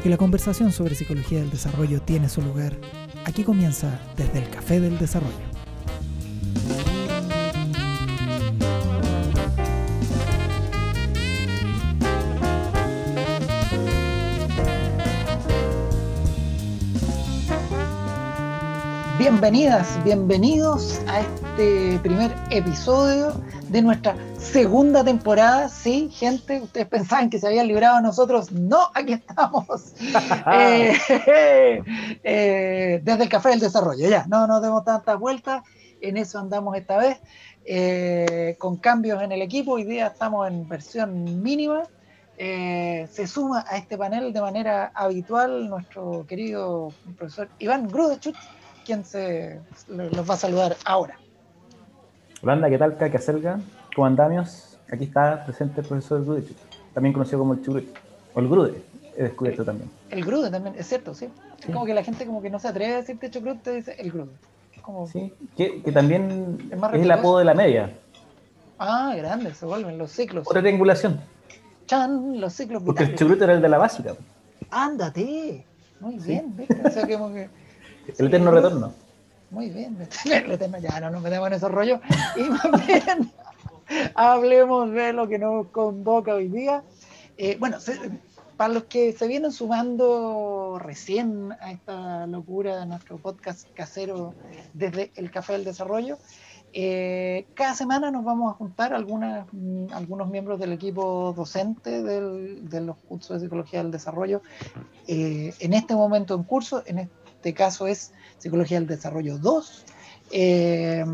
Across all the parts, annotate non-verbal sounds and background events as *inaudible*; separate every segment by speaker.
Speaker 1: porque la conversación sobre psicología del desarrollo tiene su lugar. Aquí comienza desde el Café del Desarrollo. Bienvenidas, bienvenidos a este primer episodio de nuestra segunda temporada. Sí, gente, ustedes pensaban que se habían librado a nosotros. No, aquí estamos. *laughs* Eh, *laughs* eh, desde el Café del Desarrollo, ya. No nos demos tantas vueltas. En eso andamos esta vez. Eh, con cambios en el equipo. Hoy día estamos en versión mínima. se suma a este panel de manera habitual nuestro querido profesor Iván Grudechut quien se los va a saludar ahora.
Speaker 2: Hola, ¿qué tal? ¿Qué Selga? ¿Cómo andamos? Aquí está presente el profesor Grude, también conocido como el Churri, o el Grude, he descubierto también.
Speaker 1: El Grude también, es cierto, sí. Es como que la gente como que no se atreve a decirte Chucrut, te dice el Grude.
Speaker 2: Como... Sí, que, que también es, el apodo de la media.
Speaker 1: Ah, grande, se vuelven los ciclos.
Speaker 2: Otra triangulación.
Speaker 1: Chan, los ciclos
Speaker 2: Porque el Chucrut era el de la básica.
Speaker 1: Ándate. Muy bien, ¿viste? O sea, como que *laughs*
Speaker 2: el eterno retorno.
Speaker 1: Muy bien, *laughs* ya no nos metemos en esos rollos. Y más *laughs* bien, *laughs* hablemos de lo que nos convoca hoy día. Eh, bueno, para los que se vienen sumando recién a esta locura de nuestro podcast casero desde el Café del Desarrollo, eh, cada semana nos vamos a juntar algunas, algunos miembros del equipo docente de los cursos de psicología del desarrollo. Eh, en este momento en curso, en este caso es Psicología del Desarrollo 2. Eh,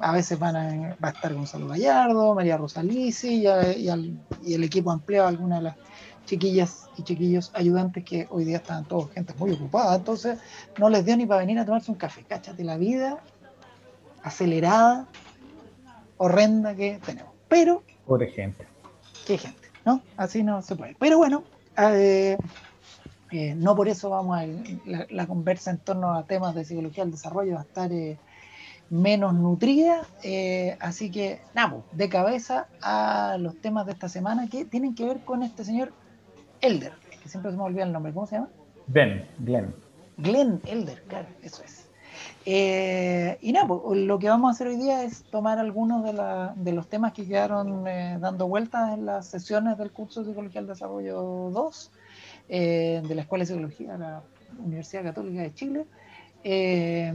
Speaker 1: a veces van a, va a estar Gonzalo Gallardo, María Rosa y, y, el equipo ampliado, algunas de las chiquillas y chiquillos ayudantes que hoy día están todos gente muy ocupada, entonces no les dio ni para venir a tomarse un café. Cáchate la vida acelerada, horrenda que tenemos. Pero.
Speaker 2: Pobre gente.
Speaker 1: Qué gente, ¿no? Así no se puede. Pero bueno, eh, eh, no por eso vamos a la, conversa en torno a temas de psicología del desarrollo va a estar eh, menos nutrida. Eh, así que, nada, pues, de cabeza a los temas de esta semana que tienen que ver con este señor Elder, que siempre se me olvida el nombre. ¿Cómo se llama?
Speaker 2: Ben, Glenn.
Speaker 1: Glenn Elder, claro, eso es. y nada, pues, lo que vamos a hacer hoy día es tomar algunos de, de los temas que quedaron dando vueltas en las sesiones del curso de Psicología del Desarrollo 2 eh, de la Escuela de Psicología de la Universidad Católica de Chile. Eh,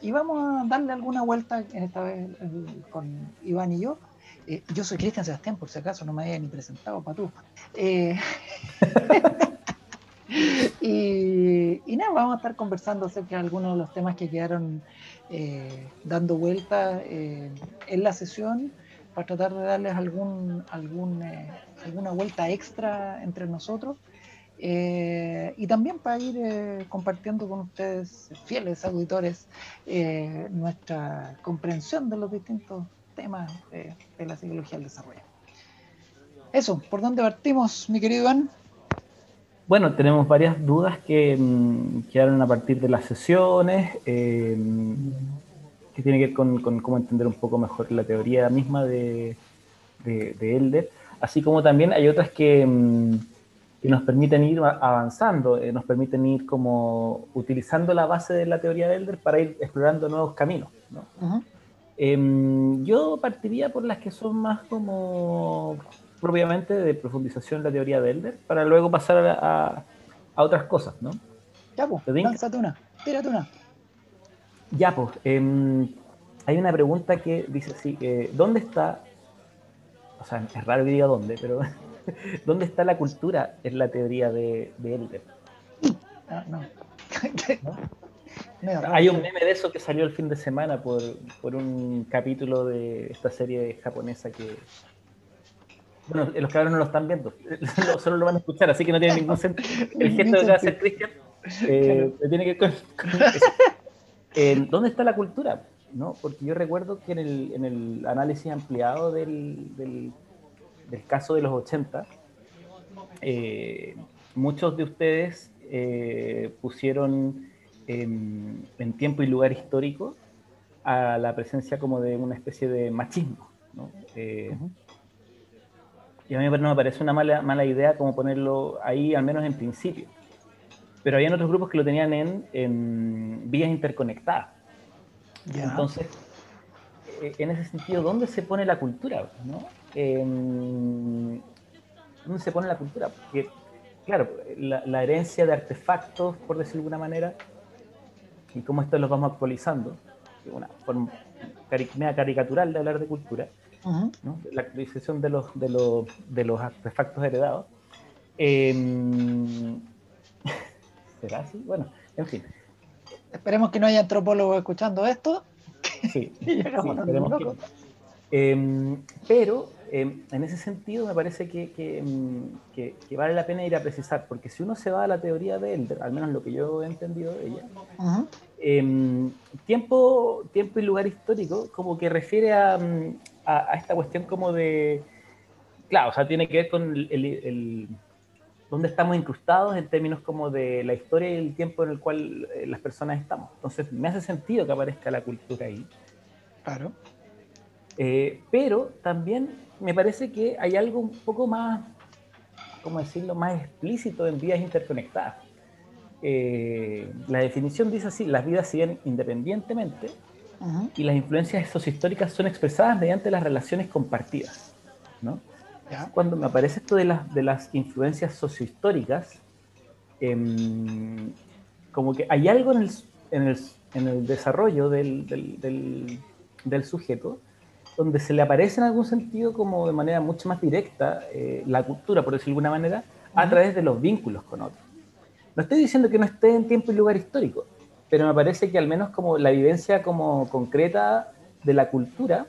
Speaker 1: y vamos a darle alguna vuelta, esta vez con Iván y yo. Eh, yo soy Cristian Sebastián, por si acaso no me había ni presentado para tú. *laughs* y, y, nada, vamos a estar conversando acerca de algunos de los temas que quedaron dando vuelta en la sesión para tratar de darles algún, algún, alguna vuelta extra entre nosotros eh, y también para ir eh, compartiendo con ustedes, fieles auditores, eh, nuestra comprensión de los distintos temas de, la psicología del desarrollo. Eso, ¿por dónde partimos, mi querido Iván?
Speaker 2: Bueno, tenemos varias dudas que mm, quedaron a partir de las sesiones, que tiene que ver con, cómo entender un poco mejor la teoría misma de, de, de Elder, así como también hay otras que mm, que nos permiten ir avanzando, eh, nos permiten ir como utilizando la base de la teoría de Elder para ir explorando nuevos caminos. Em, yo partiría por las que son más como propiamente de profundización en la teoría de Elder, para luego pasar a, otras cosas, ¿no?
Speaker 1: Ya, pues, lánzate una, tírate una.
Speaker 2: Ya, pues, em, hay una pregunta que dice así, ¿dónde está, o sea, es raro que diga dónde, pero *laughs* *laughs* ¿Dónde está la cultura? Es la teoría de, de Elder. Ah, *laughs* no. Hay un meme de eso que salió el fin de semana por, por un capítulo de esta serie japonesa que. Bueno, los cabros no lo están viendo, *laughs* solo lo van a escuchar, así que no tiene ningún sentido. El gesto que va a hacer Cristian eh, tiene que con, eh, ¿Dónde está la cultura? ¿No? Porque yo recuerdo que en el, en el análisis ampliado del, del del caso de los 80, eh, muchos de ustedes eh, pusieron en, tiempo y lugar histórico a la presencia como de una especie de machismo. Eh, y a mí me parece una mala, mala idea como ponerlo ahí, al menos en principio. pero había otros grupos que lo tenían en, en vías interconectadas. Entonces, eh, en ese sentido, ¿dónde se pone la cultura? ¿no? ¿Dónde se pone la cultura? Porque, claro, la, herencia de artefactos, por decirlo de alguna manera, y cómo esto los vamos actualizando, una forma caricatural de hablar de cultura, la actualización de los, de los, de los artefactos heredados. Em, *laughs* ¿Será así? Bueno, en fin.
Speaker 1: Esperemos que no haya antropólogos escuchando esto.
Speaker 2: Sí, *laughs* em, pero em, en ese sentido me parece em, que, que, vale la pena ir a precisar, porque si uno se va a la teoría de Elder, al menos lo que yo he entendido de ella, tiempo, tiempo y lugar histórico como que refiere a, a, esta cuestión como de, claro, o sea, tiene que ver con el dónde estamos incrustados en términos como de la historia y el tiempo en el cual eh, las personas estamos. Entonces, me hace sentido que aparezca la cultura ahí.
Speaker 1: Claro.
Speaker 2: Eh, pero también me parece que hay algo un poco más, ¿cómo decirlo?, más explícito en vidas interconectadas. Eh, la definición dice así, las vidas siguen independientemente y las influencias sociohistóricas son expresadas mediante las relaciones compartidas. ¿no? Cuando me aparece esto de las, de las influencias sociohistóricas, em, como que hay algo en el, en el, en el desarrollo del, del, del, sujeto donde se le aparece en algún sentido como de manera mucho más directa eh, la cultura, por decirlo de alguna manera, a través de los vínculos con otros. No estoy diciendo que no esté en tiempo y lugar histórico, pero me parece que al menos como la vivencia como concreta de la cultura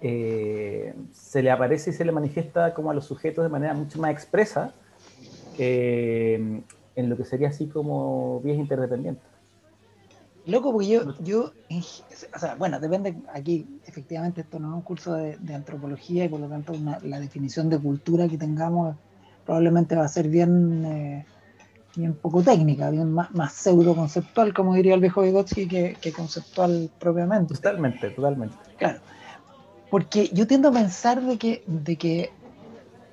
Speaker 2: eh, se le aparece y se le manifiesta como a los sujetos de manera mucho más expresa eh, en lo que sería así como vías interdependientes.
Speaker 1: Loco, porque yo, yo, o sea, bueno, depende, aquí efectivamente esto no es un curso de, antropología y por lo tanto la definición de cultura que tengamos probablemente va a ser bien, eh, bien poco técnica, bien más, más pseudo conceptual, como diría el viejo Vygotsky, que, que conceptual propiamente.
Speaker 2: Totalmente, totalmente.
Speaker 1: Claro. Porque yo tiendo a pensar de que, de que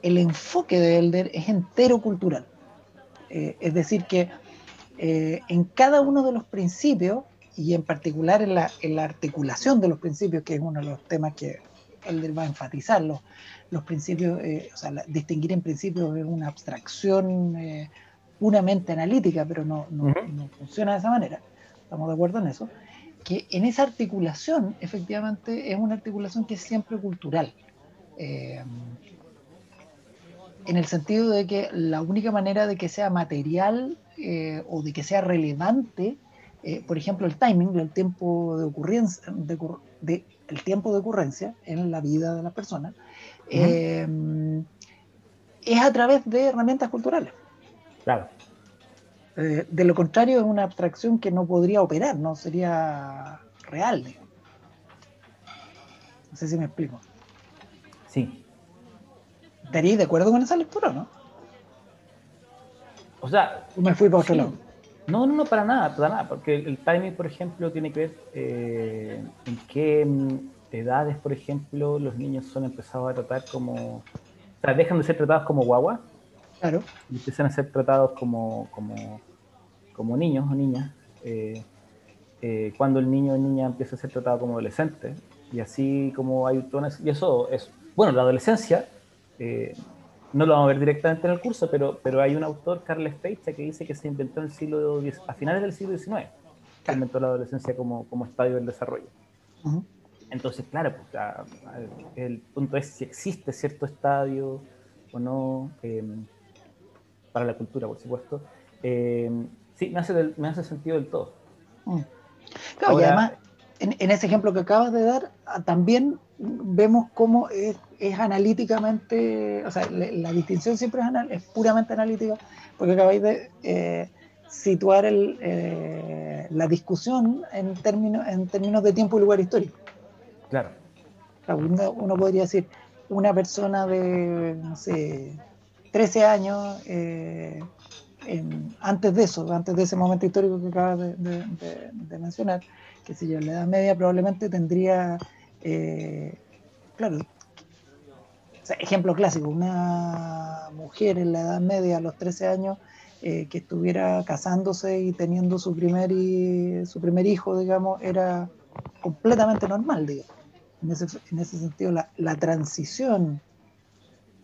Speaker 1: el enfoque de Elder es entero cultural. Eh, es decir, que eh, en cada uno de los principios, y en particular en la, en la, articulación de los principios, que es uno de los temas que Elder va a enfatizar, los, los principios, eh, o sea, distinguir en principios es una abstracción puramente analítica, pero no, no, no funciona de esa manera. ¿Estamos de acuerdo en eso? que en esa articulación, efectivamente, es una articulación que es siempre cultural. Eh, en el sentido de que la única manera de que sea material eh, o de que sea relevante, eh, por ejemplo, el timing, el tiempo de ocurrencia, de, el tiempo de ocurrencia en la vida de la persona, es a través de herramientas culturales.
Speaker 2: Claro.
Speaker 1: Eh, de lo contrario, es una abstracción que no podría operar, no sería real. No sé si me explico.
Speaker 2: Sí.
Speaker 1: ¿Estaríais de acuerdo con esa lectura no?
Speaker 2: O sea.
Speaker 1: me fui para otro lado?
Speaker 2: No, no, no, para nada, para nada, porque el, timing, por ejemplo, tiene que ver eh, en qué mm, edades, por ejemplo, los niños son empezados a tratar como. O sea, dejan de ser tratados como guagua
Speaker 1: Claro.
Speaker 2: Y empiezan a ser tratados como, como, niños o niñas. Eh, eh, cuando el niño o niña empieza a ser tratado como adolescente. Y así como hay Y eso es. Bueno, la adolescencia. Eh, no lo vamos a ver directamente en el curso, pero, pero hay un autor, Carles Peicha, que dice que se inventó en el siglo a finales del siglo XIX. Inventó la adolescencia como, como estadio del desarrollo. Entonces, claro, pues, el punto es si existe cierto estadio o no para la cultura, por supuesto. Eh, sí, me hace, me hace sentido del todo.
Speaker 1: Mm. Claro, y además, en, ese ejemplo que acabas de dar, ah, también vemos cómo es, analíticamente, o sea, la distinción siempre es, puramente analítica, porque acabáis de eh, situar el, eh, la discusión en términos, en términos de tiempo y lugar histórico.
Speaker 2: Claro.
Speaker 1: uno podría decir, una persona de, no sé, 13 años eh, antes de eso, antes de ese momento histórico que acabas de, mencionar, que si yo, en la Edad Media probablemente tendría, eh, claro, ejemplo clásico, una mujer en la Edad Media a los 13 años que estuviera casándose y teniendo su primer, y, su primer hijo, digamos, era completamente normal, digamos. En ese, en ese sentido, la, la transición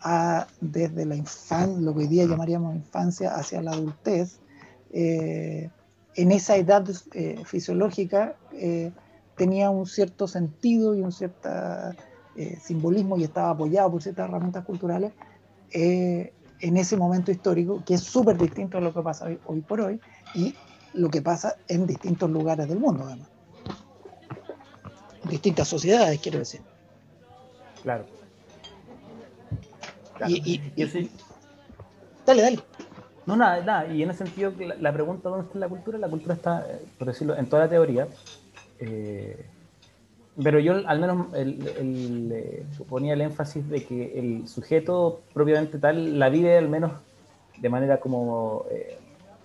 Speaker 1: a, desde la infancia, lo que hoy día llamaríamos infancia, hacia la adultez, eh, en esa edad eh, fisiológica eh, tenía un cierto sentido y un cierto simbolismo y estaba apoyado por ciertas herramientas culturales en ese momento histórico, que es súper distinto a lo que pasa hoy, por hoy y lo que pasa en distintos lugares del mundo, además. Distintas sociedades, quiero decir.
Speaker 2: Claro.
Speaker 1: Y, Dale, dale.
Speaker 2: No, nada, nada. Y en ese sentido, la, pregunta ¿dónde está la cultura? La cultura está, eh, por decirlo, en toda la teoría. Eh, pero yo al menos el, eh, ponía el énfasis de que el sujeto propiamente tal la vive al menos de manera como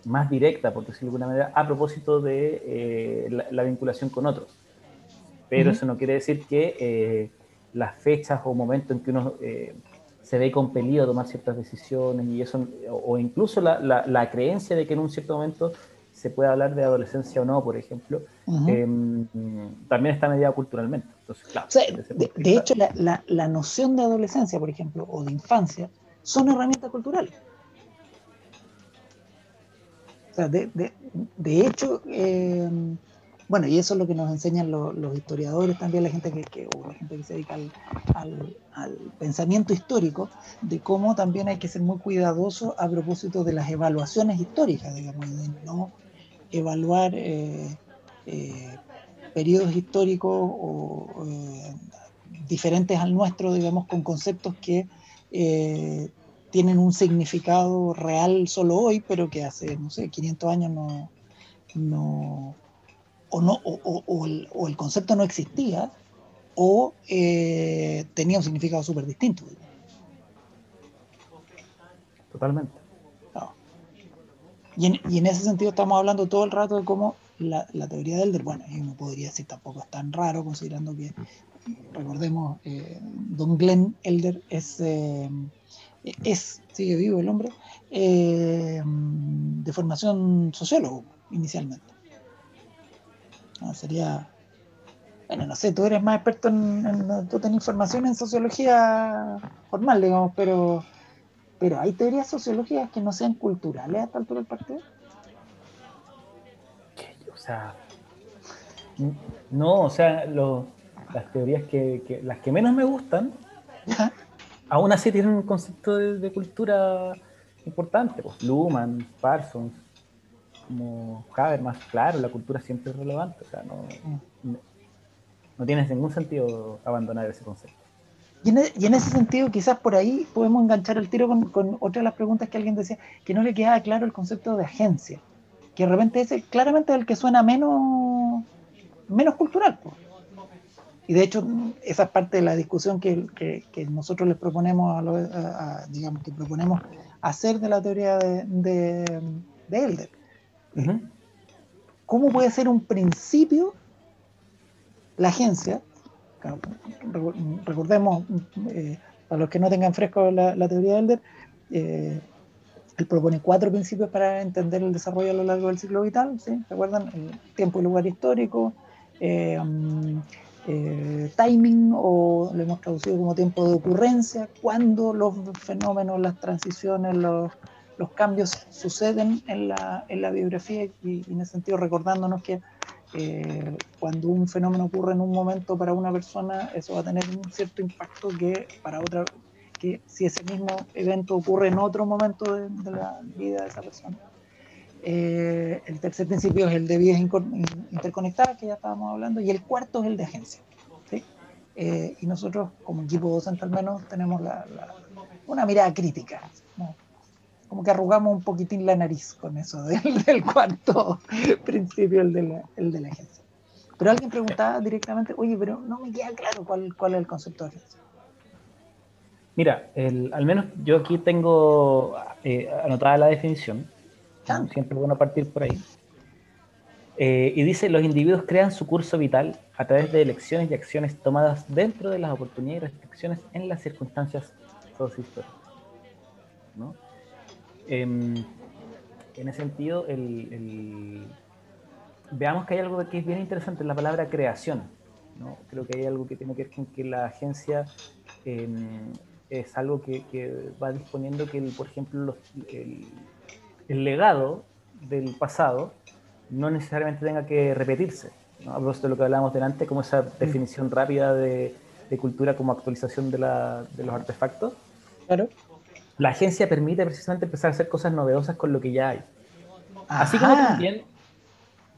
Speaker 2: más directa, por decirlo de alguna manera, a propósito de la, vinculación con otros. Pero eso no quiere decir que las fechas o momentos en que uno se ve compelido a tomar ciertas decisiones y eso, o incluso la, la, creencia de que en un cierto momento se puede hablar de adolescencia o no, por ejemplo, em, también está mediada culturalmente. Entonces, claro,
Speaker 1: de, hecho, la, la, noción de adolescencia, por ejemplo, o de infancia, son herramientas culturales. O sea, de, de hecho, eh, bueno, y eso es lo que nos enseñan los, historiadores, también la gente que, o la gente que se dedica al, pensamiento histórico, de cómo también hay que ser muy cuidadoso a propósito de las evaluaciones históricas, digamos, de no evaluar eh, eh, periodos históricos o eh, diferentes al nuestro, digamos, con conceptos que tienen un significado real solo hoy, pero que hace, no sé, 500 años no, no o, no, o, el, concepto no existía o eh, tenía un significado súper distinto.
Speaker 2: Totalmente.
Speaker 1: Y, en, ese sentido estamos hablando todo el rato de cómo la, teoría del Elder, bueno, yo no podría decir tampoco es tan raro considerando que, recordemos, eh, don Glenn Elder es, eh, es, sigue vivo el hombre, de formación sociólogo inicialmente. Sería, bueno, no sé, tú eres más experto en, tú tenés información en sociología formal, digamos, pero, pero hay teorías sociológicas que no sean culturales a esta altura del partido.
Speaker 2: O sea, no, o sea, las teorías que, las que menos me gustan, *laughs* aún así tienen un concepto de, cultura importante, pues Luhmann, Parsons, como más claro, la cultura siempre es relevante, o sea, no, no, tiene ningún sentido abandonar ese concepto.
Speaker 1: Y en, e, y en, ese sentido, quizás por ahí podemos enganchar el tiro con, con, otra de las preguntas que alguien decía, que no le quedaba claro el concepto de agencia, que de repente ese claramente es el que suena menos, menos cultural. Y de hecho, esa es parte de la discusión que, que, nosotros les proponemos, a, digamos, que proponemos hacer de la teoría de, de, de Elder ¿Cómo puede ser un principio la agencia? Recordemos, eh, para los que no tengan fresco la, teoría de Elder, eh, él propone cuatro principios para entender el desarrollo a lo largo del ciclo vital, ¿sí? ¿Recuerdan? El tiempo y lugar histórico, eh, mm, timing, o lo hemos traducido como tiempo de ocurrencia, cuando los fenómenos, las transiciones, los, los cambios suceden en la, en la biografía y, en ese sentido recordándonos que eh, cuando un fenómeno ocurre en un momento para una persona, eso va a tener un cierto impacto que para otra, que si ese mismo evento ocurre en otro momento de, la vida de esa persona. Eh, el tercer principio es el de vidas interconectadas, que ya estábamos hablando, y el cuarto es el de agencia. Eh, y nosotros, como equipo docente al menos, tenemos la, una mirada crítica. ¿no? Como que arrugamos un poquitín la nariz con eso *laughs* del, cuarto principio, el de, la, el de la agencia. Pero alguien preguntaba directamente, oye, pero no me queda claro cuál, cuál es el concepto de agencia.
Speaker 2: Mira, el, al menos yo aquí tengo eh, anotada la definición. Siempre bueno partir por ahí. Eh, y dice, los individuos crean su curso vital a través de elecciones y acciones tomadas dentro de las oportunidades y restricciones en las circunstancias sociohistóricas. ¿no? Em, en ese sentido, el, veamos que hay algo que es bien interesante en la palabra creación. ¿no? Creo que hay algo que tiene que ver con que la agencia em, es algo que, va disponiendo que, por ejemplo, el, legado del pasado no necesariamente tenga que repetirse. ¿no? A propósito de lo que hablábamos delante, como esa definición rápida de, cultura como actualización de, de los artefactos.
Speaker 1: Claro
Speaker 2: la agencia permite precisamente empezar a hacer cosas novedosas con lo que ya hay. Así como también,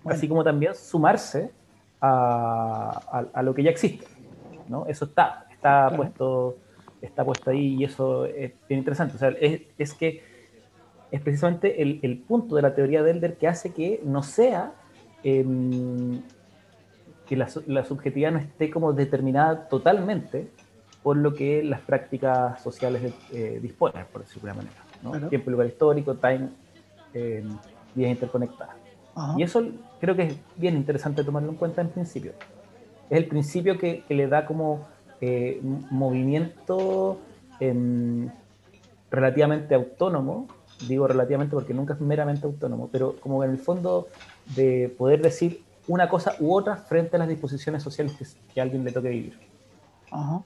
Speaker 2: así como también sumarse a, lo que ya existe. ¿no? Eso está, está puesto, está puesto ahí y eso es bien interesante. O sea, es, que es precisamente el, punto de la teoría de Elder que hace que no sea em, que la, la, subjetividad no esté como determinada totalmente por lo que las prácticas sociales eh, disponen, por decirlo de alguna manera. ¿no? Tiempo y lugar histórico, time, eh, vías interconectadas. Y eso creo que es bien interesante tomarlo en cuenta en principio. Es el principio que, le da como eh, movimiento em, relativamente autónomo, digo relativamente porque nunca es meramente autónomo, pero como en el fondo de poder decir una cosa u otra frente a las disposiciones sociales que, que a alguien le toque vivir. Ajá.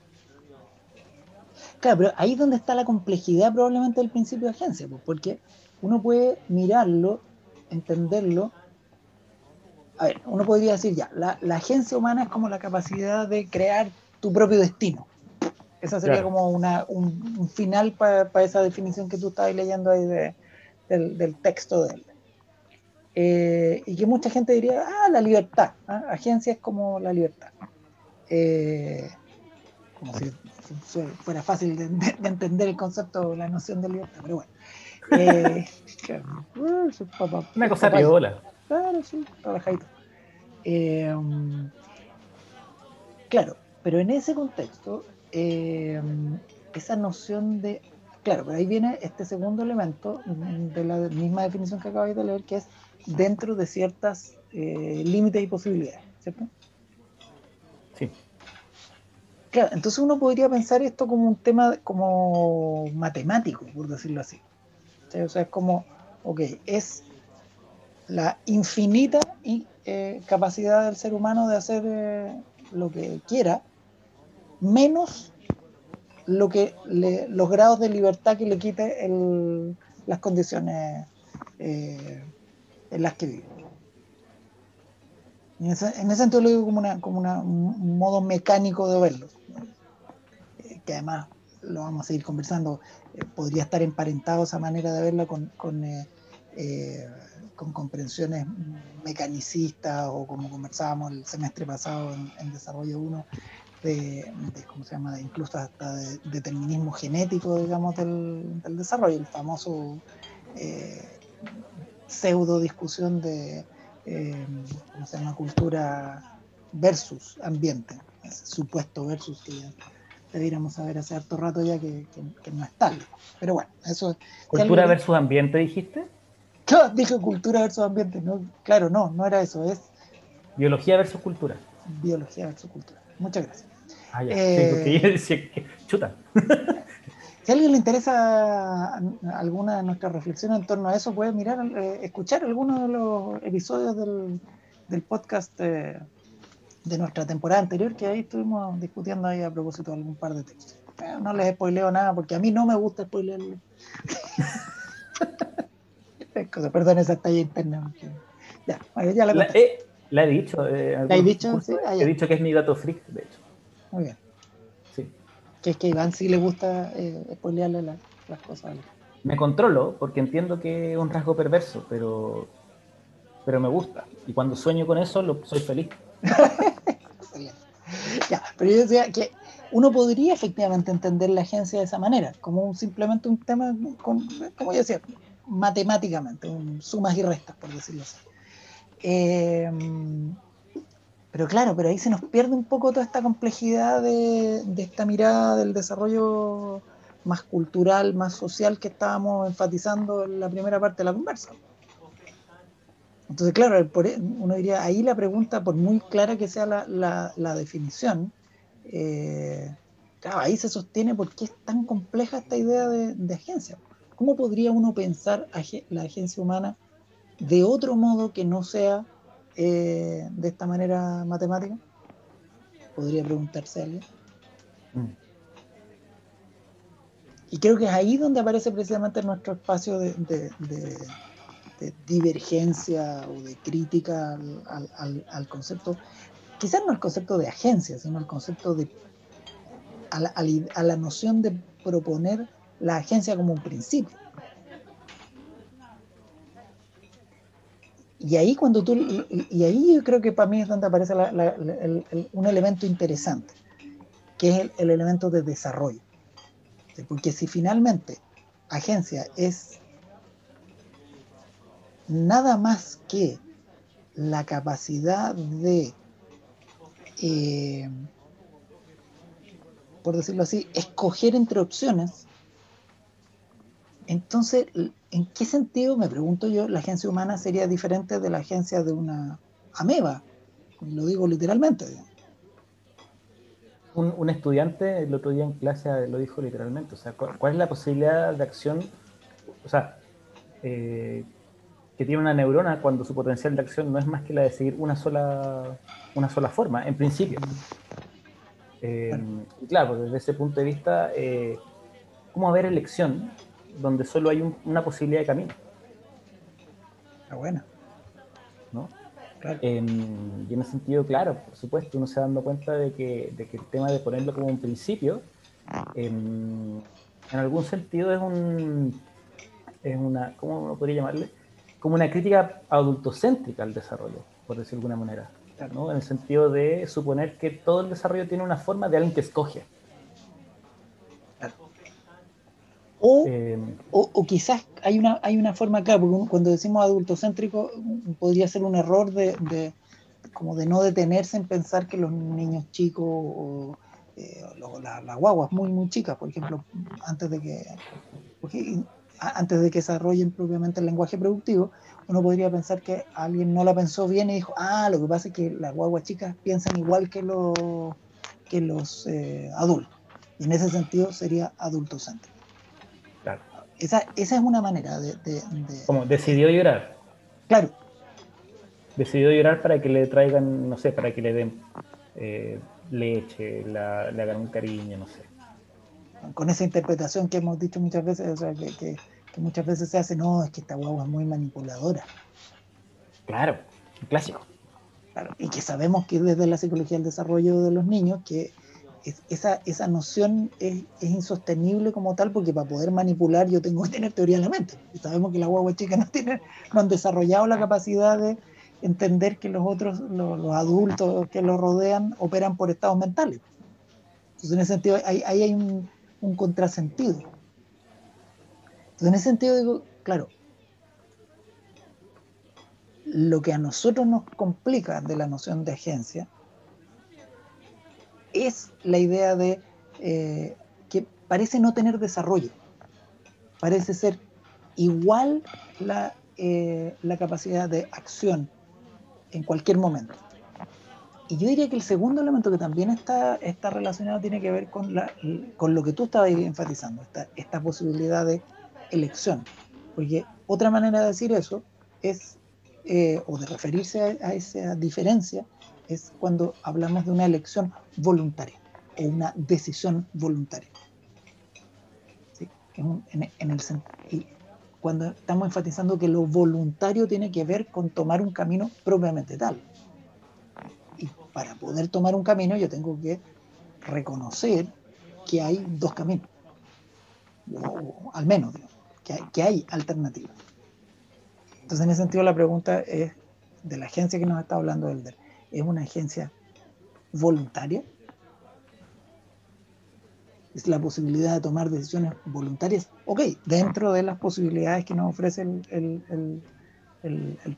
Speaker 1: Claro, pero ahí es donde está la complejidad probablemente del principio de agencia, pues, porque uno puede mirarlo, entenderlo. A ver, uno podría decir ya, la, agencia humana es como la capacidad de crear tu propio destino. Esa sería como una, un, final para esa definición que tú estabas leyendo ahí del, texto de él. Eh, y que mucha gente diría, ah, la libertad. ¿ah? Agencia es como la libertad. Eh, como si fuera fácil de, entender el concepto, la noción de libertad, pero bueno. *laughs* Eh,
Speaker 2: Una cosa piola.
Speaker 1: Claro, sí, trabajadito. Eh, claro, pero en ese contexto, eh, esa noción de. Claro, pero ahí viene este segundo elemento de la misma definición que acabáis de leer, que es dentro de ciertas límites y posibilidades, ¿cierto?
Speaker 2: Sí.
Speaker 1: Claro, entonces uno podría pensar esto como un tema como matemático, por decirlo así. O sea, es como, ok, es la infinita eh, capacidad del ser humano de hacer eh, lo que quiera, menos lo que los grados de libertad que le quite las condiciones eh, en las que vive. En ese, sentido lo digo como, como un modo mecánico de verlo además lo vamos a seguir conversando, eh, podría estar emparentado esa manera de verlo con, con, eh, eh, comprensiones mecanicistas o como conversábamos el semestre pasado en, Desarrollo 1, de, ¿cómo se llama? incluso hasta de determinismo genético, digamos, del, desarrollo, el famoso pseudo discusión de, ¿cómo se llama?, cultura versus ambiente, supuesto versus que debiéramos saber hace harto rato ya que, no es tal. Pero bueno, eso...
Speaker 2: ¿Cultura versus ambiente dijiste?
Speaker 1: Claro, dije cultura versus ambiente. No, claro, no, no era eso, es...
Speaker 2: Biología versus cultura.
Speaker 1: Biología versus cultura. Muchas gracias.
Speaker 2: Ah, ya. Eh, porque decía que... Chuta. *laughs*
Speaker 1: si a alguien le interesa alguna de nuestras reflexiones en torno a eso, puede mirar, eh, escuchar algunos de los episodios del, podcast eh, de nuestra temporada anterior, que ahí estuvimos discutiendo ahí a propósito de algún par de textos. no les spoileo nada porque a mí no me gusta spoilearlo. *laughs* perdón esa talla interna. Ya, ya la,
Speaker 2: la, he, la, he dicho.
Speaker 1: Eh, ¿La he dicho? Sí,
Speaker 2: he dicho que es mi dato freak, de hecho.
Speaker 1: Muy bien. Sí. Que es que a Iván sí le gusta eh, spoilearle las cosas.
Speaker 2: Me controlo porque entiendo que es un rasgo perverso, pero, pero me gusta. Y cuando sueño con eso, lo, soy feliz. *laughs* *laughs*
Speaker 1: ya, pero yo decía que uno podría efectivamente entender la agencia de esa manera, como simplemente un tema, como yo decía, matemáticamente, sumas y restas, por decirlo así. Eh, pero claro, pero ahí se nos pierde un poco toda esta complejidad de, de, esta mirada del desarrollo más cultural, más social que estábamos enfatizando en la primera parte de la conversa. Entonces, claro, e, uno diría, ahí la pregunta, por muy clara que sea la, definición, eh, claro, ahí se sostiene por qué es tan compleja esta idea de, agencia. ¿cómo podría uno pensar la agencia humana de otro modo que no sea eh, de esta manera matemática? Podría preguntarse alguien. Mm. Y creo que es ahí donde aparece precisamente nuestro espacio de, divergencia o de crítica al, concepto, quizás no el concepto de agencia, sino el concepto de, a la noción de proponer la agencia como un principio. Y ahí cuando tú, y ahí yo creo que para mí es donde aparece un elemento interesante, que es el, elemento de desarrollo. Porque si finalmente agencia es nada más que la capacidad de, eh, por decirlo así, escoger entre opciones, entonces, ¿en qué sentido, me pregunto yo, la agencia humana sería diferente de la agencia de una ameba? Lo digo literalmente.
Speaker 2: Un, estudiante el otro día en clase lo dijo literalmente. O sea, ¿cuál, es la posibilidad de acción? O sea, eh, que tiene una neurona cuando su potencial de acción no es más que la de seguir una sola, una sola forma, en principio. Eh, claro, desde ese punto de vista, eh, ¿cómo haber elección donde solo hay una posibilidad de camino.
Speaker 1: Está buena.
Speaker 2: ¿No? Y en ese sentido, claro, por supuesto, uno se va dando cuenta de que, de que el tema de ponerlo como un principio, en algún sentido es un, es una, ¿cómo uno podría llamarle? Como una crítica adultocéntrica al desarrollo, por decirlo de alguna manera. ¿no? En el sentido de suponer que todo el desarrollo tiene una forma de alguien que escoge.
Speaker 1: Eh, o, o, quizás hay una, hay una forma acá, porque cuando decimos adultocéntrico podría ser un error de, como de no detenerse en pensar que los niños chicos o eh, las guaguas muy muy chicas, por ejemplo, antes de que antes de que desarrollen propiamente el lenguaje productivo, uno podría pensar que alguien no la pensó bien y dijo, ah, lo que pasa es que las guaguas chicas piensan igual que los que los eh, adultos. Y en ese sentido sería adultocéntrico. Esa, esa es una manera de,
Speaker 2: Como decidió llorar.
Speaker 1: Claro.
Speaker 2: Decidió llorar para que le traigan, no sé, para que le den eh, leche, la, le hagan un cariño, no sé.
Speaker 1: Con esa interpretación que hemos dicho muchas veces, o sea, que, muchas veces se hace, no, es que esta guagua es muy manipuladora.
Speaker 2: Claro, un clásico.
Speaker 1: Claro, y que sabemos que desde la psicología del desarrollo de los niños, que esa, esa noción es, insostenible como tal porque para poder manipular yo tengo que tener teoría en la mente. Y sabemos que la guagua chica no, tiene, no han desarrollado la capacidad de entender que los otros, los, adultos que los rodean, operan por estados mentales. Entonces, en ese sentido, ahí, hay un, un contrasentido. Entonces, en ese sentido, digo, claro, lo que a nosotros nos complica de la noción de agencia es la idea de eh, que parece no tener desarrollo, parece ser igual la, eh, la capacidad de acción en cualquier momento. Y yo diría que el segundo elemento que también está, está relacionado tiene que ver con, con lo que tú estabas enfatizando, esta, esta posibilidad de elección. Porque otra manera de decir eso es, eh, o de referirse a esa diferencia, es cuando hablamos de una elección voluntaria o una decisión voluntaria. En, el, y cuando estamos enfatizando que lo voluntario tiene que ver con tomar un camino propiamente tal. Y para poder tomar un camino yo tengo que reconocer que hay dos caminos, o, al menos, que, hay, alternativas. Entonces, en ese sentido, la pregunta es de la agencia que nos está hablando Elder es una agencia voluntaria. Es la posibilidad de tomar decisiones voluntarias. Ok, dentro de las posibilidades que nos ofrece el,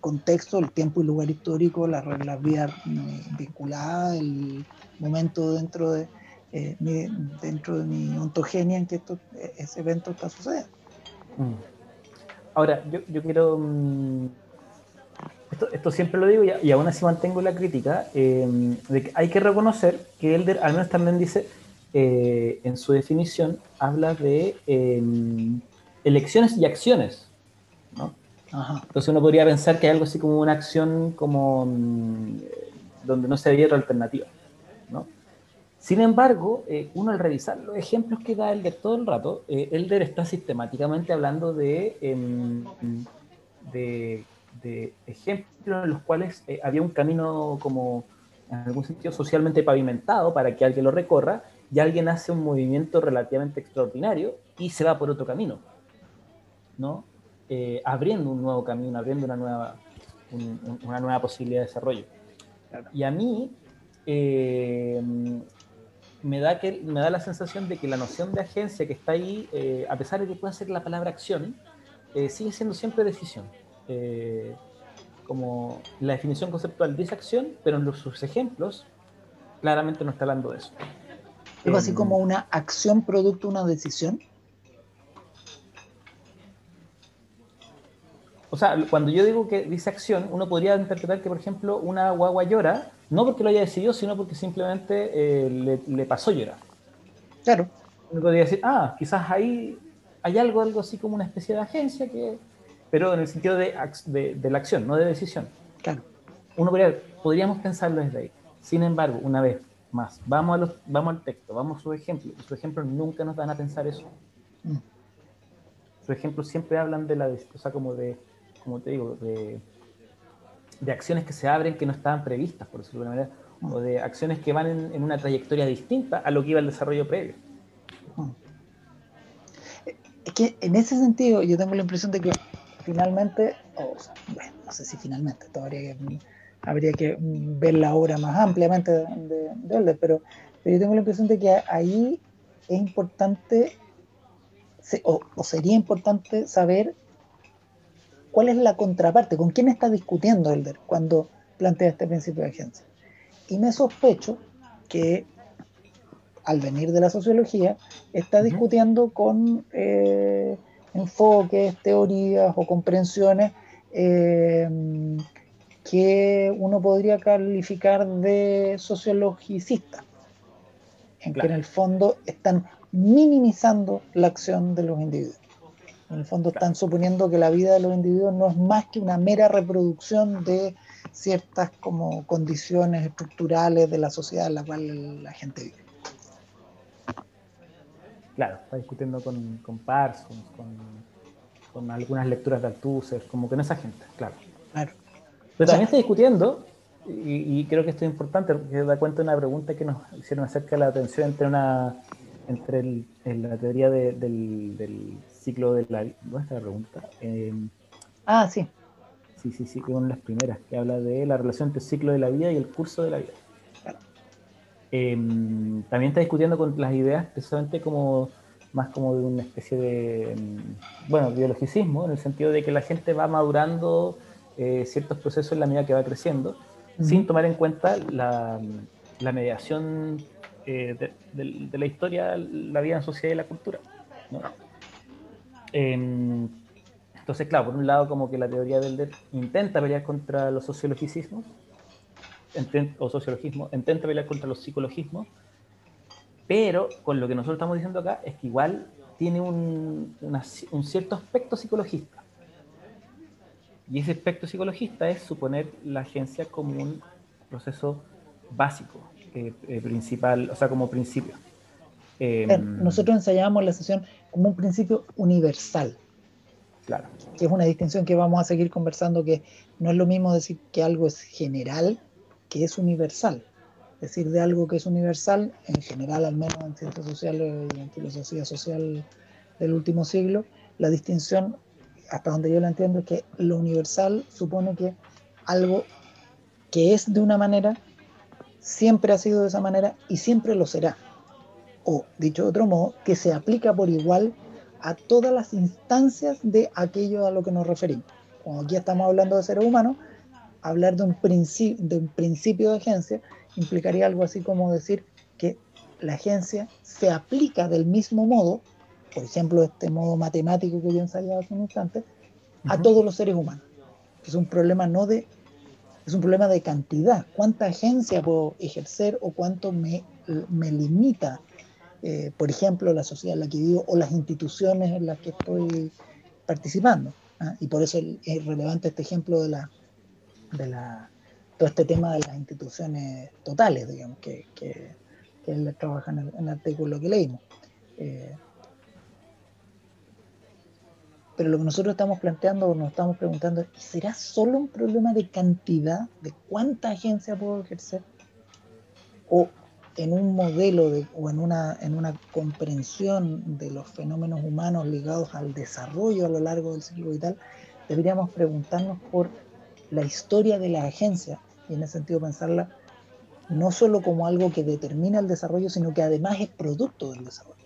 Speaker 1: contexto, el tiempo y lugar histórico, la vía eh, vinculada, el momento dentro de, eh, mi, dentro de mi ontogenia en que esto, ese evento está sucediendo. Mm.
Speaker 2: Ahora, yo, yo quiero mm, esto, siempre lo digo y, aún así mantengo la crítica, eh, de que hay que reconocer que Elder al menos también dice, eh, en su definición, habla de em, elecciones y acciones. ¿no? Entonces uno podría pensar que hay algo así como una acción como mm, donde no se había otra alternativa. Sin embargo, eh, uno al revisar los ejemplos que da Elder todo el rato, eh, Elder está sistemáticamente hablando de, em, de, ejemplos en los cuales eh, había un camino como en algún sentido socialmente pavimentado para que alguien lo recorra y alguien hace un movimiento relativamente extraordinario y se va por otro camino, ¿no? abriendo un nuevo camino, abriendo una nueva, una nueva posibilidad de desarrollo. Y a mí, me da, que, me da la sensación de que la noción de agencia que está ahí, eh, a pesar de que pueda ser la palabra acción, eh, sigue siendo siempre decisión. Eh, como la definición conceptual dice acción, pero en los, sus ejemplos claramente no está hablando de eso.
Speaker 1: ¿Es así como una acción producto de una decisión?
Speaker 2: O sea, cuando yo digo que dice acción, uno podría interpretar que, por ejemplo, una guagua llora, no porque lo haya decidido, sino porque simplemente eh, le, pasó llorar.
Speaker 1: Claro.
Speaker 2: Uno podría decir, ah, quizás ahí hay algo, algo así como una especie de agencia, que, pero en el sentido de, de, la acción, no de decisión.
Speaker 1: Claro.
Speaker 2: Uno podría, podríamos pensarlo desde ahí. Sin embargo, una vez más, vamos, a los, vamos al texto, vamos a sus ejemplos. Sus ejemplos nunca nos dan a pensar eso. Mm. Sus ejemplos siempre hablan de la, o sea, como de como te digo, de, acciones que se abren que no estaban previstas, por decirlo de alguna manera, o de acciones que van en, una trayectoria distinta a lo que iba el desarrollo previo.
Speaker 1: Es que en ese sentido yo tengo la impresión de que finalmente, bueno, no sé si finalmente, todavía habría que ver la obra más ampliamente de, de, pero, yo tengo la impresión de que ahí es importante, o, o sería importante saber ¿Cuál es la contraparte? ¿Con quién está discutiendo Elder cuando plantea este principio de agencia? Y me sospecho que al venir de la sociología está discutiendo con eh, enfoques, teorías o comprensiones eh, que uno podría calificar de sociologicistas, en que en el fondo están minimizando la acción de los individuos. En el fondo están suponiendo que la vida de los individuos no es más que una mera reproducción de ciertas como condiciones estructurales de la sociedad en la cual la gente vive.
Speaker 2: Claro, está discutiendo con, con Parsons, con, algunas lecturas de Althusser, como con esa gente, claro.
Speaker 1: Claro.
Speaker 2: Pero también está discutiendo, y, creo que esto es importante, porque da cuenta de una pregunta que nos hicieron acerca de la atención entre una entre la teoría del ciclo de la vida. ¿Dónde está la pregunta?
Speaker 1: Em, ah, sí.
Speaker 2: Sí, sí, sí, que una de las primeras, que habla de la relación entre el ciclo de la vida y el curso de la vida. Em, también está discutiendo con las ideas precisamente como más como de una especie de, em, bueno, biologicismo, en el sentido de que la gente va madurando eh, ciertos procesos en la medida que va creciendo, sin tomar en cuenta la, mediación eh, de, la historia, la vida en sociedad y la cultura. ¿no? entonces, claro, por un lado como que la teoría del intenta pelear contra los sociologismos, o sociologismo, intenta pelear contra los psicologismos, pero con lo que nosotros estamos diciendo acá es que igual tiene un, un cierto aspecto psicologista. Y ese aspecto psicologista es suponer la agencia como un proceso básico, eh, eh, principal, o sea, como principio.
Speaker 1: Em, nosotros ensayamos la sesión como un principio universal.
Speaker 2: Claro.
Speaker 1: Que es una distinción que vamos a seguir conversando, que no es lo mismo decir que algo es general que es universal. Decir de algo que es universal, en general, al menos en ciencias sociales y en filosofía social del último siglo, la distinción, hasta donde yo la entiendo, es que lo universal supone que algo que es de una manera, siempre ha sido de esa manera y siempre lo será o, dicho de otro modo, que se aplica por igual a todas las instancias de aquello a lo que nos referimos. Como aquí estamos hablando de seres humanos, hablar de un, de un principio de agencia implicaría algo así como decir que la agencia se aplica del mismo modo, por ejemplo, este modo matemático que yo ensayaba hace un instante, a todos los seres humanos. Es un problema no de es un problema de cantidad. ¿Cuánta agencia puedo ejercer o cuánto me, me limita eh, por ejemplo, la sociedad en la que vivo o las instituciones en las que estoy participando. ¿ah? Y por eso es relevante este ejemplo de la, de la, todo este tema de las instituciones totales, digamos, que, que, él trabaja en el, artículo que leímos. Eh, pero lo que nosotros estamos planteando o nos estamos preguntando es, ¿será solo un problema de cantidad, de cuánta agencia puedo ejercer? ¿O en un modelo de, o en una, en una comprensión de los fenómenos humanos ligados al desarrollo a lo largo del ciclo vital, deberíamos preguntarnos por la historia de la agencia y en ese sentido pensarla no solo como algo que determina el desarrollo, sino que además es producto del desarrollo.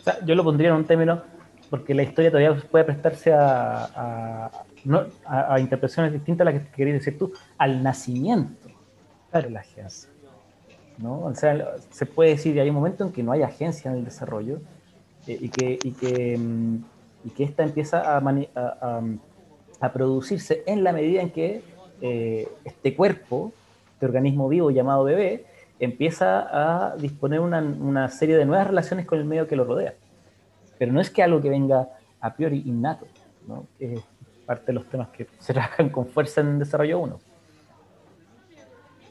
Speaker 2: O sea, yo lo pondría en un término, porque la historia todavía puede prestarse a, a, interpretaciones distintas a las que querías decir tú, al nacimiento de la agencia. ¿no? O sea, se puede decir que hay un momento en que no hay agencia en el desarrollo eh, y, que, y, que, mm, y que esta empieza a, a, a, producirse en la medida en que eh, este cuerpo, este organismo vivo llamado bebé, empieza a disponer una, una, serie de nuevas relaciones con el medio que lo rodea. Pero no es que algo que venga a priori innato, ¿no? que es parte de los temas que se trabajan con fuerza en desarrollo 1.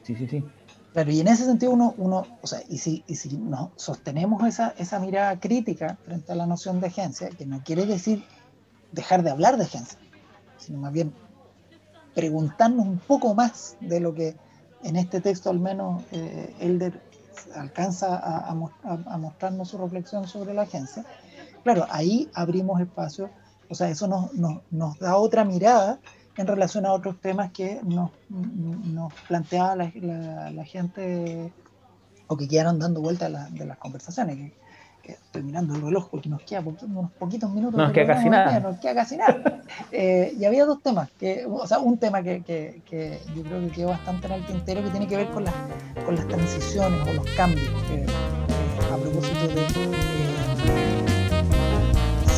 Speaker 2: Sí, sí, sí.
Speaker 1: Claro, y en ese sentido uno, uno o sea, y si, y si no, sostenemos esa, esa mirada crítica frente a la noción de agencia, que no quiere decir dejar de hablar de agencia, sino más bien preguntarnos un poco más de lo que en este texto al menos eh, Elder alcanza a, a, mostrarnos su reflexión sobre la agencia. Claro, ahí abrimos espacio, o sea, eso nos, nos, nos da otra mirada en relación a otros temas que nos, nos planteaba la, gente o que quedaron dando vuelta de las conversaciones. Que, estoy mirando el reloj porque nos queda unos poquitos minutos.
Speaker 2: No nos queda casi nada.
Speaker 1: Nos queda casi nada. *laughs* Eh, y había dos temas, que, o sea, un tema que, que, yo creo que quedó bastante en el tintero que tiene que ver con, las con las transiciones o los cambios. a propósito de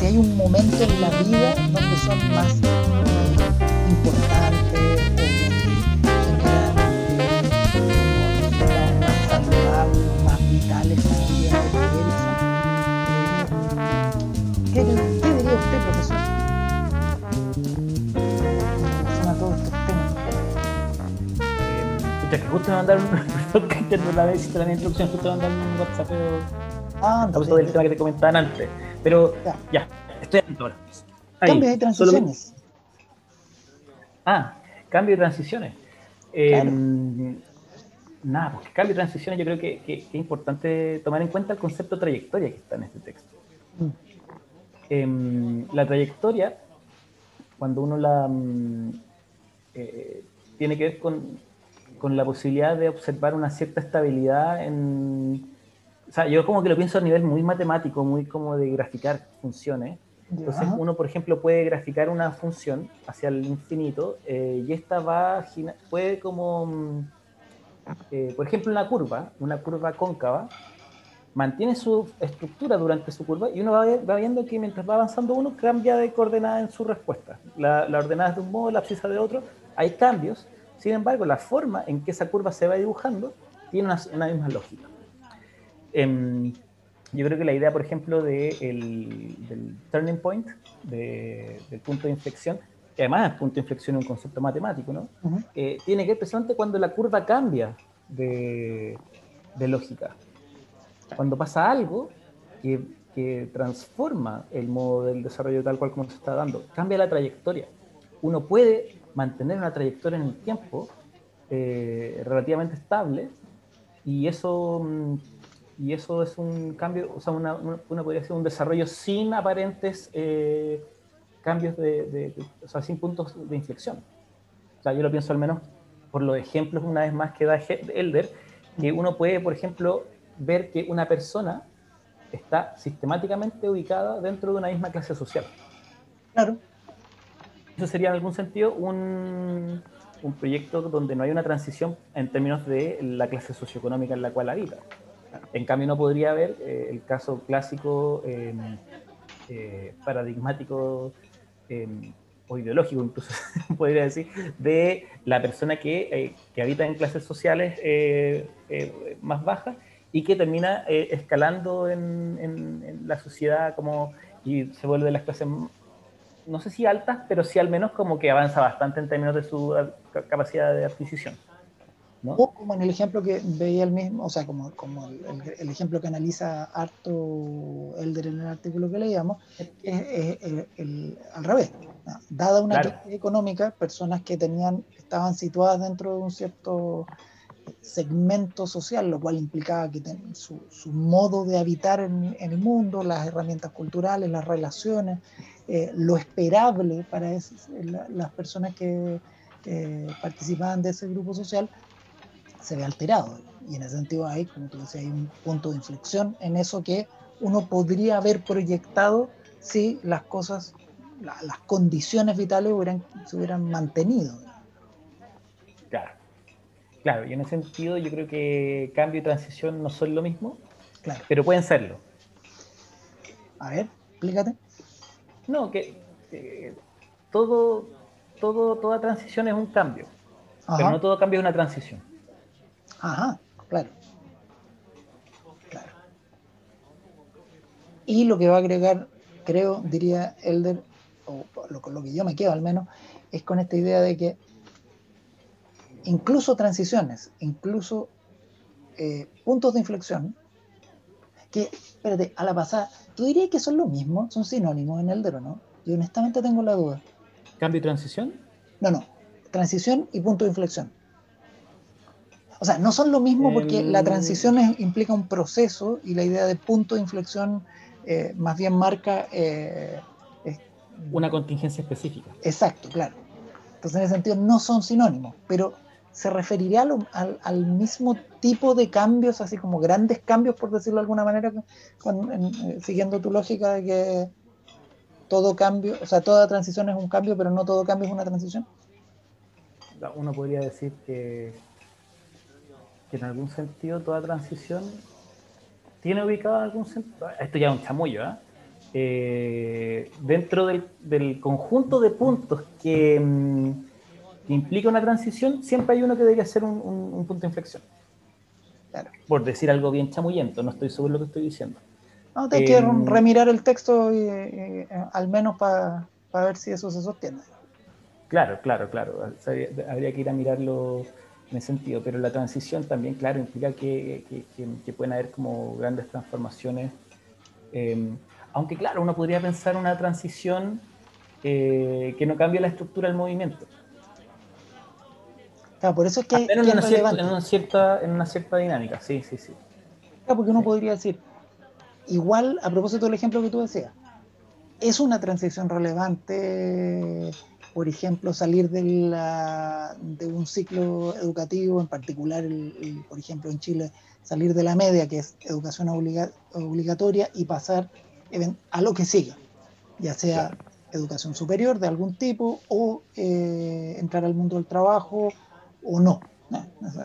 Speaker 1: si hay un momento en la vida donde son más importante o donde generan más saludables, más vitales vida de ¿Qué, ¿Qué diría usted, profesor? A todos estos temas.
Speaker 2: Eh, que justo me mandaron un que la vez la introducción, justo ah, del tema que te comentaban antes. Pero ya, ya estoy atento ahora.
Speaker 1: Cambios y transiciones.
Speaker 2: Ah, cambio y transiciones. Em, nada, porque cambio y transiciones yo creo que, es importante tomar en cuenta el concepto de trayectoria que está en este texto. Mm. Em, la trayectoria, cuando uno la mm, eh, tiene que ver con, con, la posibilidad de observar una cierta estabilidad en... O sea, yo como que lo pienso a nivel muy matemático, muy como de graficar funciones entonces uno, por ejemplo, puede graficar una función hacia el infinito eh, y esta va, puede como, mm, eh, por ejemplo, una curva, una curva cóncava, mantiene su estructura durante su curva y uno va, viendo que mientras va avanzando uno cambia de coordenada en su respuesta. La, la ordenada es de un modo, la abscisa de otro, hay cambios, sin embargo, la forma en que esa curva se va dibujando tiene una, misma lógica. Em, yo creo que la idea, por ejemplo, de del turning point, del punto de inflexión, que además el punto de inflexión es un concepto matemático, ¿no? Eh, tiene que ver precisamente cuando la curva cambia de, lógica. Cuando pasa algo que, que, transforma el modo del desarrollo tal cual como se está dando, cambia la trayectoria. Uno puede mantener una trayectoria en el tiempo eh, relativamente estable y eso mm, y eso es un cambio, o sea, una, una, podría ser un desarrollo sin aparentes eh, cambios de, o sea, sin puntos de inflexión. O sea, yo lo pienso al menos por los ejemplos, una vez más, que da Elder, que uno puede, por ejemplo, ver que una persona está sistemáticamente ubicada dentro de una misma clase social.
Speaker 1: Claro.
Speaker 2: Eso sería en algún sentido un, un proyecto donde no hay una transición en términos de la clase socioeconómica en la cual habita. En cambio, no podría haber eh, el caso clásico, em, eh, paradigmático em, o ideológico, incluso *laughs* podría decir, de la persona que, eh, que habita en clases sociales más bajas y que termina escalando en, en, la sociedad como y se vuelve de las clases, no sé si altas, pero sí al menos como que avanza bastante en términos de su capacidad de adquisición.
Speaker 1: O como en el ejemplo que veía el mismo, o sea, como, como el, ejemplo que analiza harto Elder en el artículo que leíamos, es, al revés. Dada una crisis económica, personas que tenían, estaban situadas dentro de un cierto segmento social, lo cual implicaba que su, su, modo de habitar en, el mundo, las herramientas culturales, las relaciones, eh, lo esperable para las personas que participaban de ese grupo social, se ve alterado. Y en ese sentido hay, como tú decías, hay un punto de inflexión en eso que uno podría haber proyectado si las cosas, las condiciones vitales hubieran, se hubieran mantenido.
Speaker 2: Claro. Claro, y en ese sentido yo creo que cambio y transición no son lo mismo, claro. pero pueden serlo.
Speaker 1: A ver, explícate.
Speaker 2: No, que todo, todo, toda transición es un cambio, pero no todo cambio es una transición.
Speaker 1: Ajá, claro. Claro. Y lo que va a agregar, creo, diría Elder, o lo, lo que yo me quedo al menos, es con esta idea de que incluso transiciones, incluso eh, puntos de inflexión, que, espérate, a la pasada, ¿tú dirías que son lo mismo? ¿Son sinónimos en Elder o no? Yo honestamente tengo la duda.
Speaker 2: ¿Cambio y transición?
Speaker 1: No, no. Transición y punto de inflexión. O sea, no son lo mismo porque la transición implica un proceso y la idea de punto de inflexión eh, más bien marca... Eh,
Speaker 2: Una contingencia específica.
Speaker 1: Exacto, claro. Entonces, en ese sentido, no son sinónimos, pero se referiría al, mismo tipo de cambios, así como grandes cambios, por decirlo de alguna manera, eh, siguiendo tu lógica de que todo cambio, o sea, toda transición es un cambio, pero no todo cambio es una transición.
Speaker 2: Uno podría decir que que en algún sentido toda transición tiene ubicado en algún sentido, esto ya es un chamullo, ¿eh? Eh, dentro del, conjunto de puntos mm, que, implica una transición, siempre hay uno que debería ser un, punto de inflexión. Claro. Por decir algo bien chamullento, no estoy seguro de lo que estoy diciendo.
Speaker 1: No, te quiero em, remirar el texto y, al menos para ver si eso se sostiene.
Speaker 2: Claro, claro, claro. Habría que ir a mirarlo en ese sentido, pero la transición también, claro, implica que, que, pueden haber como grandes transformaciones. Em, aunque, claro, uno podría pensar una transición eh, que no cambie la estructura del movimiento.
Speaker 1: Claro, por eso es que,
Speaker 2: en, una cierta, en, una cierta, dinámica, sí, sí, sí.
Speaker 1: Claro, porque uno podría decir, igual, a propósito del ejemplo que tú decías, es una transición relevante por ejemplo, salir de, de un ciclo educativo, en particular, por ejemplo, en Chile, salir de la media, que es educación obligatoria, y pasar a lo que siga, ya sea educación superior de algún tipo o eh, entrar al mundo del trabajo o no.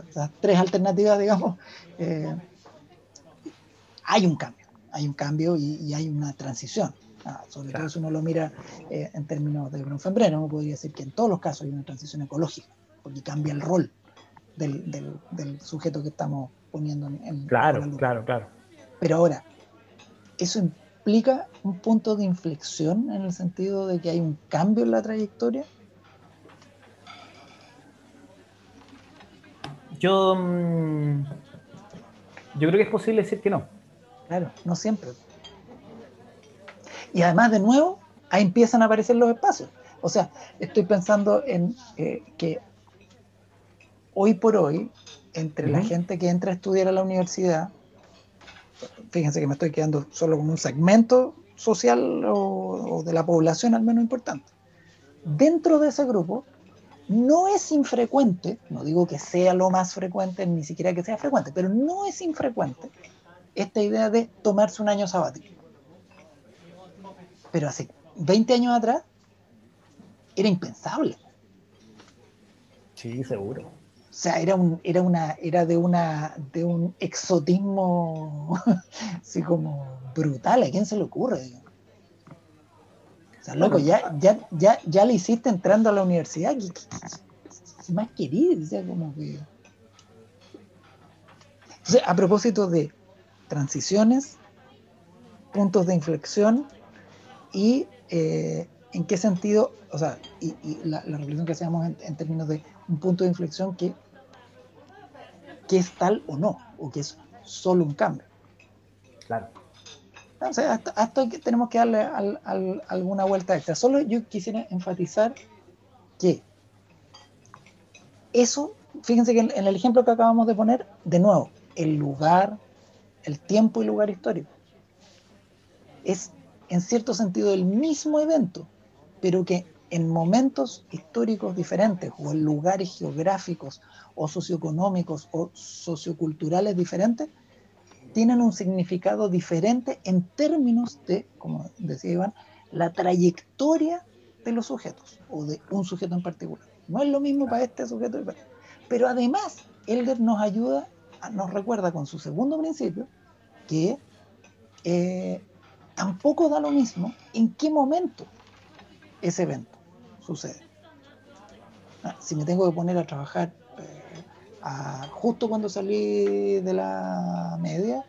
Speaker 1: Esas, tres alternativas, digamos, eh, hay un cambio, hay un cambio y hay una transición. Ah, sobre todo si uno lo mira eh, en términos de bronfembreno, uno podría decir que en todos los casos hay una transición ecológica, porque cambia el rol del, del, sujeto que estamos poniendo en,
Speaker 2: Claro, claro, claro.
Speaker 1: Pero ahora, ¿eso implica un punto de inflexión en el sentido de que hay un cambio en la trayectoria?
Speaker 2: Yo, mm, yo creo que es posible decir que no.
Speaker 1: Claro, no siempre. Y además, de nuevo, ahí empiezan a aparecer los espacios. O sea, estoy pensando en eh, que hoy por hoy, entre la gente que entra a estudiar a la universidad, fíjense que me estoy quedando solo con un segmento social o, de la población al menos importante. Dentro de ese grupo, no es infrecuente, no digo que sea lo más frecuente, ni siquiera que sea frecuente, pero no es infrecuente esta idea de tomarse un año sabático pero hace 20 años atrás era impensable.
Speaker 2: Sí, seguro. O
Speaker 1: sea, era un, era una, era de una, de un exotismo *laughs* así como brutal. ¿A quién se le ocurre? O sea, loco, ya, ya, ya, ya le hiciste entrando a la universidad. ¿Qué, más querido? O sea, como que. Entonces, a propósito de transiciones, puntos de inflexión y eh, en qué sentido, o sea, y, la, reflexión que hacemos en, términos de un punto de inflexión que, que es tal o no, o que es solo un cambio.
Speaker 2: Claro.
Speaker 1: Entonces, hasta, hasta tenemos que darle alguna vuelta extra. Solo yo quisiera enfatizar que eso, fíjense que en, el ejemplo que acabamos de poner, de nuevo, el lugar, el tiempo y lugar histórico, es en cierto sentido el mismo evento, pero que en momentos históricos diferentes o en lugares geográficos o socioeconómicos o socioculturales diferentes, tienen un significado diferente en términos de, como decía Iván, la trayectoria de los sujetos o de un sujeto en particular. No es lo mismo para este sujeto este. Pero además, Elder nos ayuda, nos recuerda con su segundo principio que eh, tampoco da lo mismo en qué momento ese evento sucede. Ah, si me tengo que poner a trabajar justo cuando salí de la media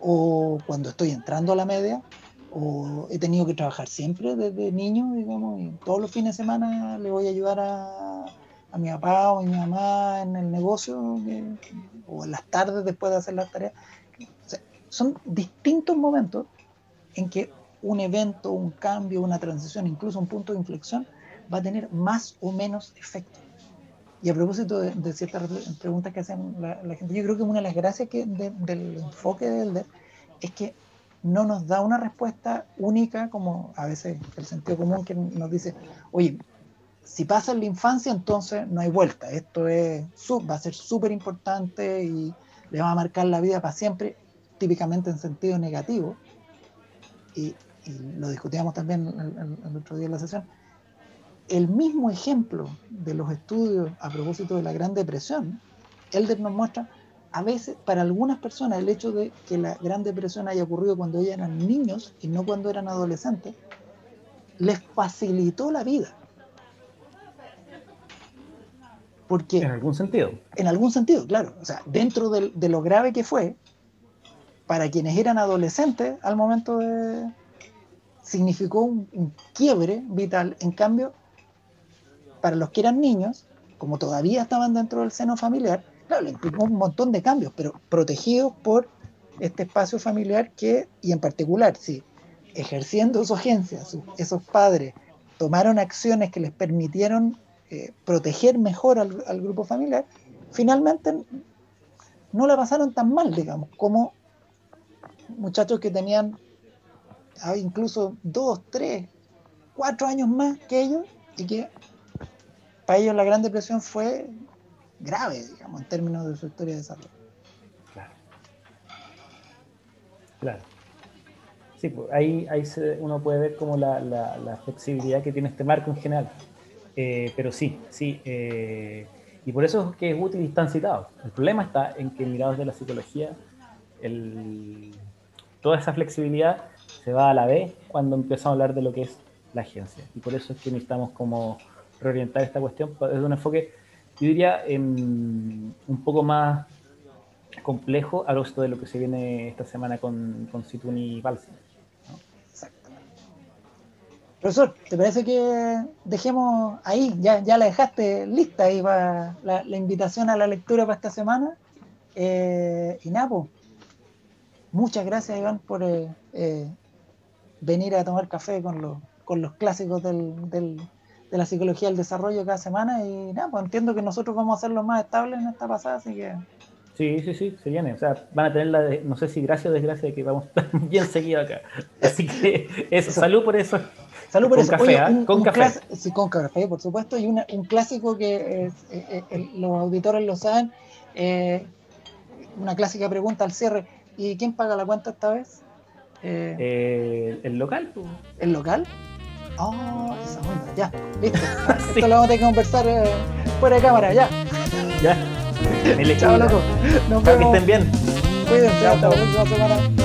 Speaker 1: o cuando estoy entrando a la media o he tenido que trabajar siempre desde niño, digamos, y todos los fines de semana le voy a ayudar a, a mi papá o a mi mamá en el negocio o en las tardes después de hacer las tareas. son distintos momentos en que un evento, un cambio, una transición, incluso un punto de inflexión, va a tener más o menos efecto. Y a propósito de, ciertas preguntas que hacen la, gente, yo creo que una de las gracias que del enfoque de Elder es que no nos da una respuesta única, como a veces el sentido común que nos dice, oye, si pasa en la infancia, entonces no hay vuelta. Esto es, va a ser súper importante y le va a marcar la vida para siempre, típicamente en sentido negativo. Y, lo discutíamos también el, otro día en la sesión el mismo ejemplo de los estudios a propósito de la Gran Depresión, Elder nos muestra, a veces, para algunas personas, el hecho de que la Gran Depresión haya ocurrido cuando ellos eran niños y no cuando eran adolescentes, les facilitó la vida. Porque,
Speaker 2: en algún sentido.
Speaker 1: En algún sentido, claro. O sea, dentro de, lo grave que fue, para quienes eran adolescentes al momento de... significó un quiebre vital. En cambio, para los que eran niños, como todavía estaban dentro del seno familiar, claro, le implicó un montón de cambios, pero protegidos por este espacio familiar que, y en particular, si ejerciendo su agencia, esos padres tomaron acciones que les permitieron eh, proteger mejor al, al, grupo familiar, finalmente no la pasaron tan mal, digamos, como muchachos que tenían ah, incluso dos, tres, cuatro años más que ellos y que para ellos la Gran Depresión fue grave, digamos, en términos de su historia de desarrollo.
Speaker 2: Claro. Claro. Sí, pues ahí, ahí uno puede ver como la, flexibilidad que tiene este marco en general. Eh, pero sí, sí. Eh, y por eso es que es útil y están citados. El problema está en que mirados de la psicología, toda esa flexibilidad se va a la vez cuando empezamos a hablar de lo que es la agencia. Y por eso es que necesitamos como reorientar esta cuestión desde un enfoque, yo diría, em, un poco más complejo a lo de lo que se viene esta semana con, con Situni y.
Speaker 1: Exactamente. Profesor, ¿te parece que dejemos ahí? Ya, ya la dejaste lista ahí para la, invitación a la lectura para esta semana. Eh, muchas gracias Iván por eh, eh, venir a tomar café con los, con los clásicos del, de la psicología del desarrollo cada semana y nada, pues entiendo que nosotros vamos a ser los más estables en esta pasada, así que...
Speaker 2: Sí, sí, sí, se viene. O sea, van a tener la, no sé si gracia o desgracia de que vamos *laughs* bien seguidos acá. Así que eso, salud por eso.
Speaker 1: Salud por
Speaker 2: con
Speaker 1: eso.
Speaker 2: Café, ¿ah? con café.
Speaker 1: sí, con café, por supuesto. Y un clásico que los auditores lo saben. Eh, una clásica pregunta al cierre. ¿Y quién paga la cuenta esta vez?
Speaker 2: Eh, el local.
Speaker 1: ¿El local? Oh, esa onda, ya, listo. *laughs* Esto lo vamos a tener que conversar eh, fuera de cámara, ya.
Speaker 2: Ya. *laughs*
Speaker 1: Chao, loco.
Speaker 2: Nos vemos. Que estén bien.
Speaker 1: Cuídense, hasta la próxima semana.